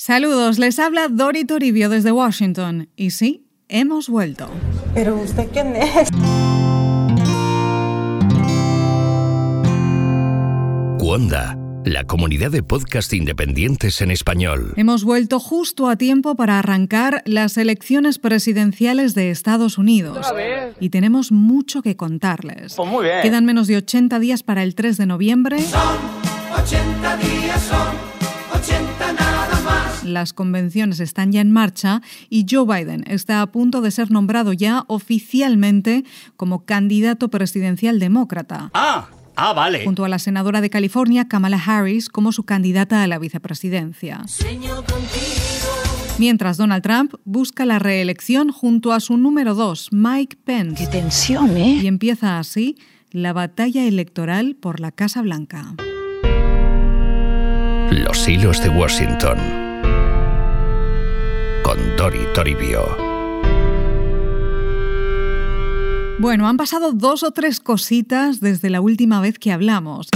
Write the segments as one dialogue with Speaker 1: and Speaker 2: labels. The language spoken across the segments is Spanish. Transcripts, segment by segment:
Speaker 1: Saludos, les habla Dori Toribio desde Washington. Y sí, hemos vuelto.
Speaker 2: ¿Pero usted quién es?
Speaker 3: Cuonda, la comunidad de podcast independientes en español.
Speaker 1: Hemos vuelto justo a tiempo para arrancar las elecciones presidenciales de Estados Unidos. Y tenemos mucho que contarles.
Speaker 4: Pues muy bien.
Speaker 1: Quedan menos de 80 días para el 3 de noviembre.
Speaker 5: Son 80 días, son 80 nada más.
Speaker 1: Las convenciones están ya en marcha y Joe Biden está a punto de ser nombrado ya oficialmente como candidato presidencial demócrata.
Speaker 4: Ah, ah, vale.
Speaker 1: junto a la senadora de California, Kamala Harris, como su candidata a la vicepresidencia. Mientras Donald Trump busca la reelección junto a su número 2, Mike Pence.
Speaker 2: Qué tensión, ¿eh?
Speaker 1: Y empieza así la batalla electoral por la Casa Blanca.
Speaker 3: Los hilos de Washington. Con Dori Toribio.
Speaker 1: Bueno, han pasado dos o tres cositas desde la última vez que hablamos.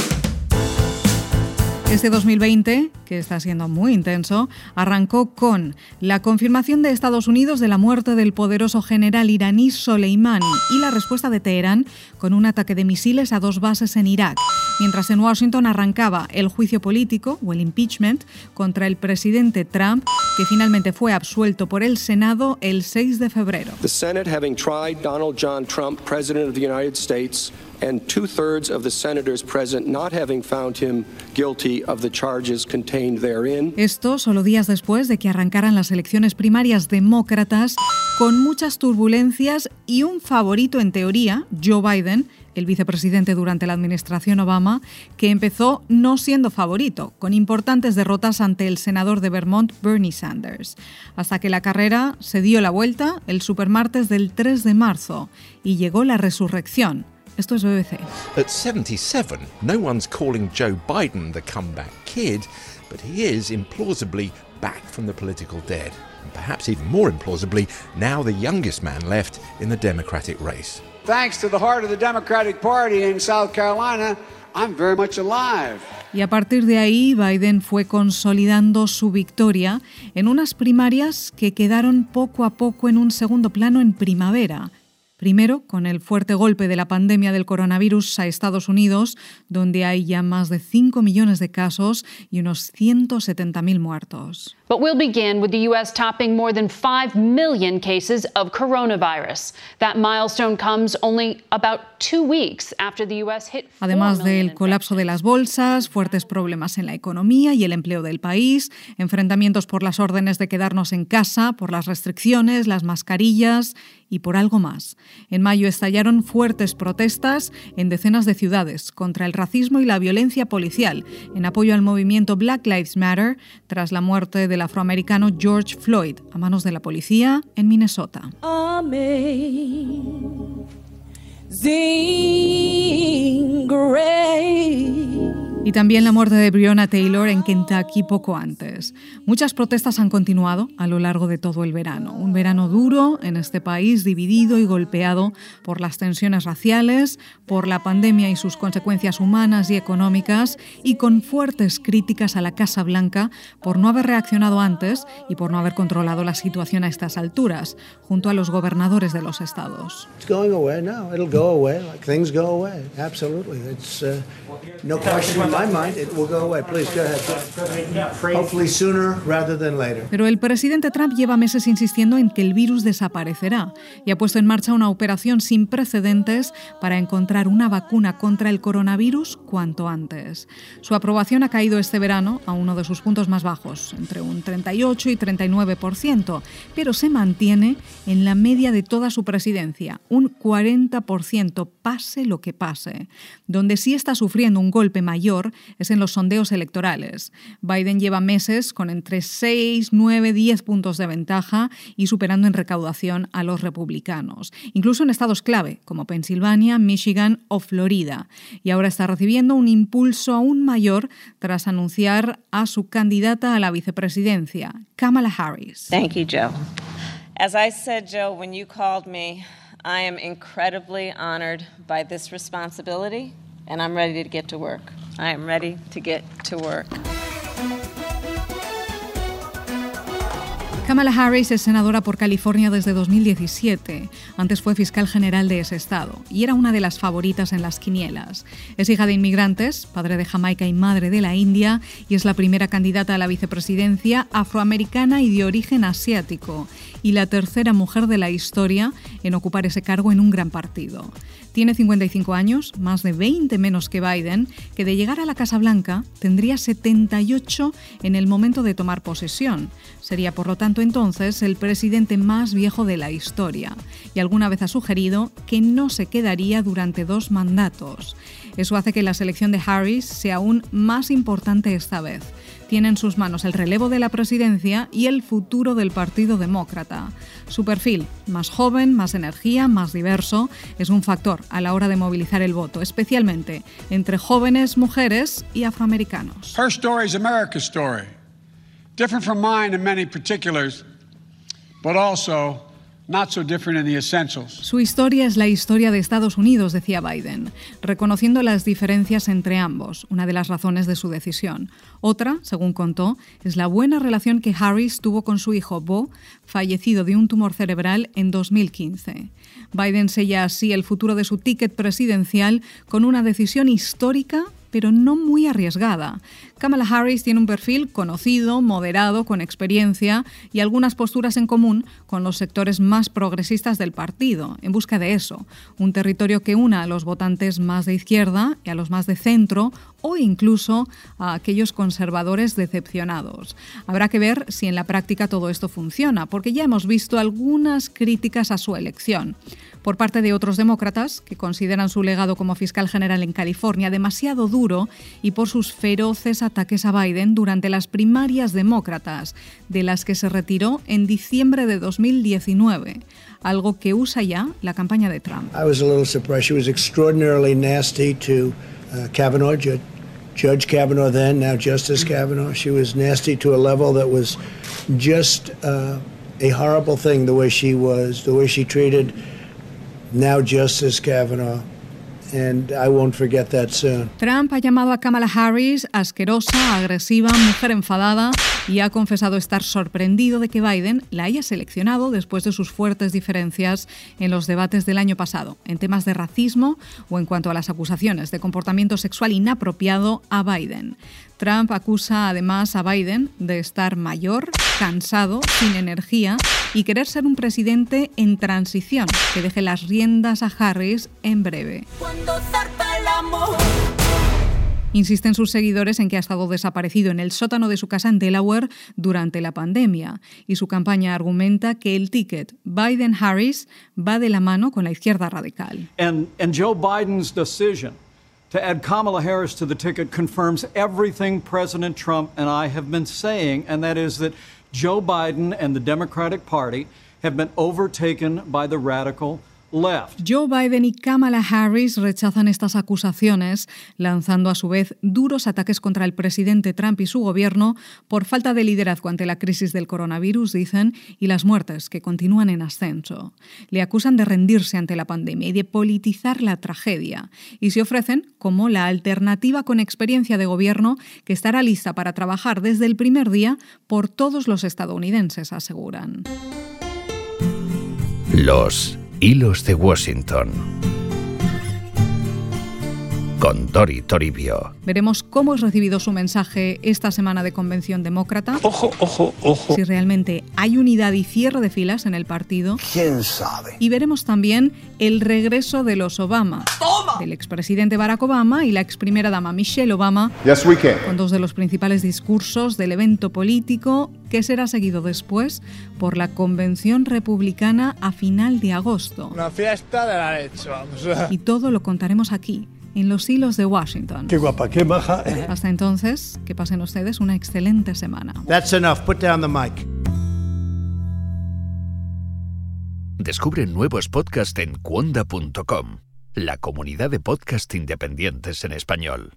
Speaker 1: Este 2020, que está siendo muy intenso, arrancó con la confirmación de Estados Unidos de la muerte del poderoso general iraní Soleimani y la respuesta de Teherán con un ataque de misiles a dos bases en Irak, mientras en Washington arrancaba el juicio político o el impeachment contra el presidente Trump, que finalmente fue absuelto por el Senado el 6 de febrero.
Speaker 6: The Senate having tried Donald John Trump, President of the United States, and two thirds of the senators present not having found him guilty of the charges contained therein.
Speaker 1: Esto solo días después de que arrancaran las elecciones primarias demócratas con muchas turbulencias y un favorito en teoría, Joe Biden, el vicepresidente durante la administración Obama, que empezó no siendo favorito, con importantes derrotas ante el senador de Vermont, Bernie Sanders, hasta que la carrera se dio la vuelta el supermartes del 3 de marzo y llegó la resurrección. Esto es BBC.
Speaker 7: At 77, no one's calling Joe Biden the comeback kid, but he is implausibly back from the political dead. And perhaps even more implausibly, now the youngest man left in the Democratic race.
Speaker 8: Thanks to the heart of the Democratic Party in South Carolina, I'm very much alive.
Speaker 1: Y a partir de ahí, Biden fue consolidando su victoria en unas primarias que quedaron poco a poco en un segundo plano en primavera. Primero, con el fuerte golpe de la pandemia del coronavirus a Estados Unidos, donde hay ya más de 5 millones de casos y unos 170.000 muertos.
Speaker 9: But we'll begin with the U.S. topping more than 5 million cases of coronavirus. That milestone comes only about two weeks after the U.S. hit 4
Speaker 1: Además del colapso de las bolsas, fuertes problemas en la economía y el empleo del país, enfrentamientos por las órdenes de quedarnos en casa, por las restricciones, las mascarillas y por algo más. En mayo estallaron fuertes protestas en decenas de ciudades contra el racismo y la violencia policial, en apoyo al movimiento Black Lives Matter tras la muerte del afroamericano George Floyd a manos de la policía en Minnesota. Y también la muerte de Breonna Taylor en Kentucky poco antes. Muchas protestas han continuado a lo largo de todo el verano. Un verano duro en este país dividido y golpeado por las tensiones raciales, por la pandemia y sus consecuencias humanas y económicas, y con fuertes críticas a la Casa Blanca por no haber reaccionado antes y por no haber controlado la situación a estas alturas, junto a los gobernadores de los estados.
Speaker 10: It's going away now. It'll go away like things go away. Absolutely. It's no question in my mind. It will go away. Please go ahead. Hopefully
Speaker 1: Pero el presidente Trump lleva meses insistiendo en que el virus desaparecerá y ha puesto en marcha una operación sin precedentes para encontrar una vacuna contra el coronavirus cuanto antes. Su aprobación ha caído este verano a uno de sus puntos más bajos, entre un 38 y 39%, pero se mantiene en la media de toda su presidencia, un 40%, pase lo que pase. Donde sí está sufriendo un golpe mayor es en los sondeos electorales. Biden lleva meses con entre 6, 9, 10 puntos de ventaja y superando en recaudación a los republicanos, incluso en estados clave como Pensilvania, Michigan o Florida. Y ahora está recibiendo un impulso aún mayor tras anunciar a su candidata a la vicepresidencia, Kamala Harris.
Speaker 11: Thank you, Joe. As I said, Joe, when you called me, I am incredibly honored by this responsibility, and I'm ready to get to work. I am ready to get to work.
Speaker 1: Kamala Harris es senadora por California desde 2017. Antes fue fiscal general de ese estado y era una de las favoritas en las quinielas. Es hija de inmigrantes, padre de Jamaica y madre de la India, y es la primera candidata a la vicepresidencia afroamericana y de origen asiático, y la tercera mujer de la historia en ocupar ese cargo en un gran partido. Tiene 55 años, más de 20 menos que Biden, que de llegar a la Casa Blanca tendría 78 en el momento de tomar posesión. Sería, por lo tanto, entonces el presidente más viejo de la historia. Y alguna vez ha sugerido que no se quedaría durante dos mandatos. Eso hace que la selección de Harris sea aún más importante esta vez tiene en sus manos el relevo de la presidencia y el futuro del Partido Demócrata. Su perfil, más joven, más energía, más diverso, es un factor a la hora de movilizar el voto, especialmente entre jóvenes, mujeres y afroamericanos.
Speaker 8: Her story is America's story. Different from mine in many particulars, but also
Speaker 1: su historia es la historia de Estados Unidos, decía Biden, reconociendo las diferencias entre ambos, una de las razones de su decisión. Otra, según contó, es la buena relación que Harris tuvo con su hijo Bo, fallecido de un tumor cerebral en 2015. Biden sella así el futuro de su ticket presidencial con una decisión histórica pero no muy arriesgada. Kamala Harris tiene un perfil conocido, moderado, con experiencia y algunas posturas en común con los sectores más progresistas del partido, en busca de eso, un territorio que una a los votantes más de izquierda y a los más de centro o incluso a aquellos conservadores decepcionados. Habrá que ver si en la práctica todo esto funciona, porque ya hemos visto algunas críticas a su elección por parte de otros demócratas que consideran su legado como fiscal general en California demasiado duro y por sus feroces ataques a Biden durante las primarias demócratas, de las que se retiró en diciembre de 2019 algo que usa ya la campaña de Trump.
Speaker 10: I was a little surprised. She was extraordinarily nasty to uh, Kavanaugh, Judge, Judge Kavanaugh then, now Justice Kavanaugh. She was nasty to a level that was just uh, a horrible thing the way she was, the way she treated now Justice Kavanaugh. And I won't forget that soon.
Speaker 1: Trump ha llamado a Kamala Harris asquerosa, agresiva, mujer enfadada y ha confesado estar sorprendido de que Biden la haya seleccionado después de sus fuertes diferencias en los debates del año pasado, en temas de racismo o en cuanto a las acusaciones de comportamiento sexual inapropiado a Biden. Trump acusa además a Biden de estar mayor, cansado, sin energía y querer ser un presidente en transición que deje las riendas a Harris en breve. Insisten sus seguidores en que ha estado desaparecido en el sótano de su casa en Delaware durante la pandemia y su campaña argumenta que el ticket Biden-Harris va de la mano con la izquierda radical.
Speaker 4: And, Joe Biden's decision to add Kamala Harris to the ticket confirms everything President Trump and I have been saying, and that is that Joe Biden and the Democratic Party have been overtaken by the radical
Speaker 1: Joe Biden y Kamala Harris rechazan estas acusaciones, lanzando a su vez duros ataques contra el presidente Trump y su gobierno por falta de liderazgo ante la crisis del coronavirus, dicen, y las muertes que continúan en ascenso. Le acusan de rendirse ante la pandemia y de politizar la tragedia, y se ofrecen como la alternativa con experiencia de gobierno que estará lista para trabajar desde el primer día por todos los estadounidenses, aseguran.
Speaker 3: Los Hilos de Washington. Con Dori Toribio.
Speaker 1: Veremos cómo es recibido su mensaje esta semana de convención demócrata.
Speaker 10: Ojo, ojo, ojo.
Speaker 1: Si realmente hay unidad y cierre de filas en el partido.
Speaker 10: ¿Quién sabe?
Speaker 1: Y veremos también el regreso de los Obama.
Speaker 10: ¡Toma!
Speaker 1: Del expresidente Barack Obama y la ex primera dama Michelle Obama.
Speaker 10: Yes, we can.
Speaker 1: Con dos de los principales discursos del evento político que será seguido después por la convención republicana a final de agosto.
Speaker 10: Una fiesta de la leche, vamos.
Speaker 1: Y todo lo contaremos aquí en los hilos de Washington.
Speaker 10: Qué guapa, qué baja.
Speaker 1: Hasta entonces, que pasen ustedes una excelente semana.
Speaker 10: That's enough. Put down the mic.
Speaker 3: Descubre nuevos podcasts en cuonda.com, la comunidad de podcast independientes en español.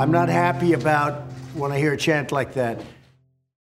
Speaker 10: I'm not happy about when I hear a chant like that.